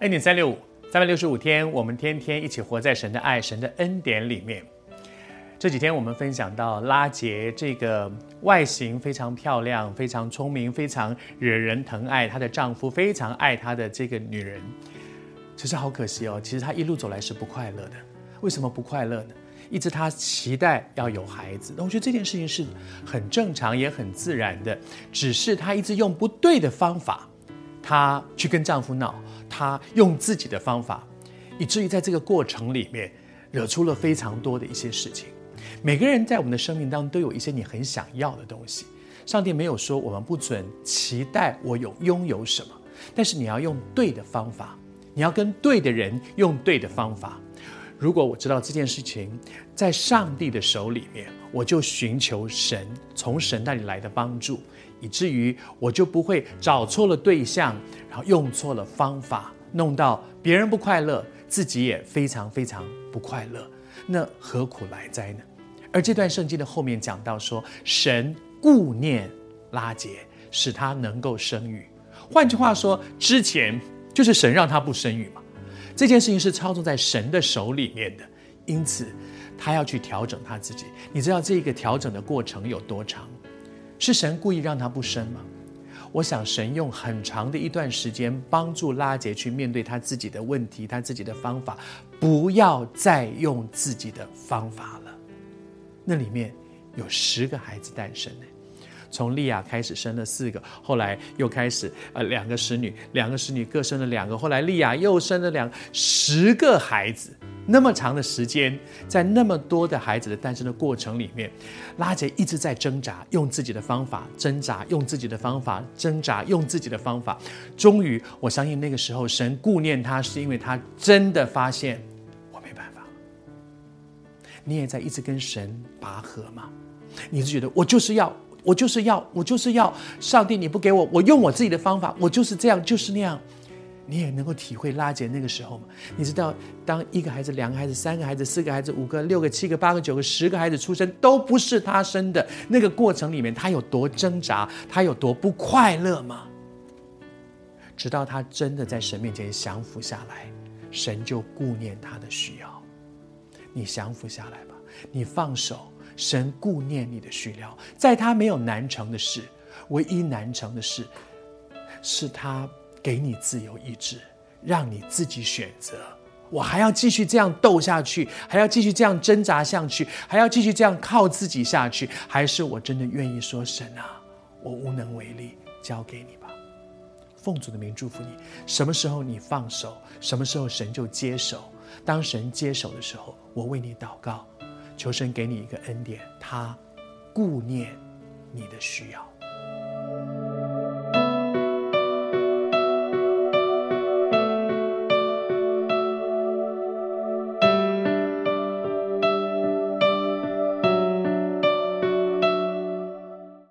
恩典三六五，三百六十五天，我们天天一起活在神的爱、神的恩典里面。这几天我们分享到拉杰这个外形非常漂亮、非常聪明、非常惹人疼爱，她的丈夫非常爱她的这个女人。只是好可惜哦，其实她一路走来是不快乐的。为什么不快乐呢？一直她期待要有孩子，那我觉得这件事情是很正常也很自然的，只是她一直用不对的方法，她去跟丈夫闹。他用自己的方法，以至于在这个过程里面，惹出了非常多的一些事情。每个人在我们的生命当中都有一些你很想要的东西。上帝没有说我们不准期待我有拥有什么，但是你要用对的方法，你要跟对的人用对的方法。如果我知道这件事情在上帝的手里面，我就寻求神，从神那里来的帮助。以至于我就不会找错了对象，然后用错了方法，弄到别人不快乐，自己也非常非常不快乐，那何苦来哉呢？而这段圣经的后面讲到说，神顾念拉结，使他能够生育。换句话说，之前就是神让他不生育嘛。这件事情是操纵在神的手里面的，因此他要去调整他自己。你知道这个调整的过程有多长？是神故意让他不生吗？我想神用很长的一段时间帮助拉杰去面对他自己的问题，他自己的方法，不要再用自己的方法了。那里面有十个孩子诞生呢，从利亚开始生了四个，后来又开始呃两个使女，两个使女各生了两个，后来利亚又生了两，十个孩子。那么长的时间，在那么多的孩子的诞生的过程里面，拉结一直在挣扎，用自己的方法挣扎，用自己的方法挣扎，用自己的方法。终于，我相信那个时候，神顾念他，是因为他真的发现我没办法。你也在一直跟神拔河吗？你是觉得我就是要，我就是要，我就是要，上帝你不给我，我用我自己的方法，我就是这样，就是那样。你也能够体会拉杰那个时候吗？你知道，当一个孩子、两个孩子、三个孩子、四个孩子、五个、六个、七个、八个、九个、十个孩子出生，都不是他生的，那个过程里面，他有多挣扎，他有多不快乐吗？直到他真的在神面前降服下来，神就顾念他的需要。你降服下来吧，你放手，神顾念你的需要，在他没有难成的事，唯一难成的事是他。给你自由意志，让你自己选择。我还要继续这样斗下去，还要继续这样挣扎下去，还要继续这样靠自己下去，还是我真的愿意说神啊，我无能为力，交给你吧。奉主的名祝福你。什么时候你放手，什么时候神就接手。当神接手的时候，我为你祷告，求神给你一个恩典，他顾念你的需要。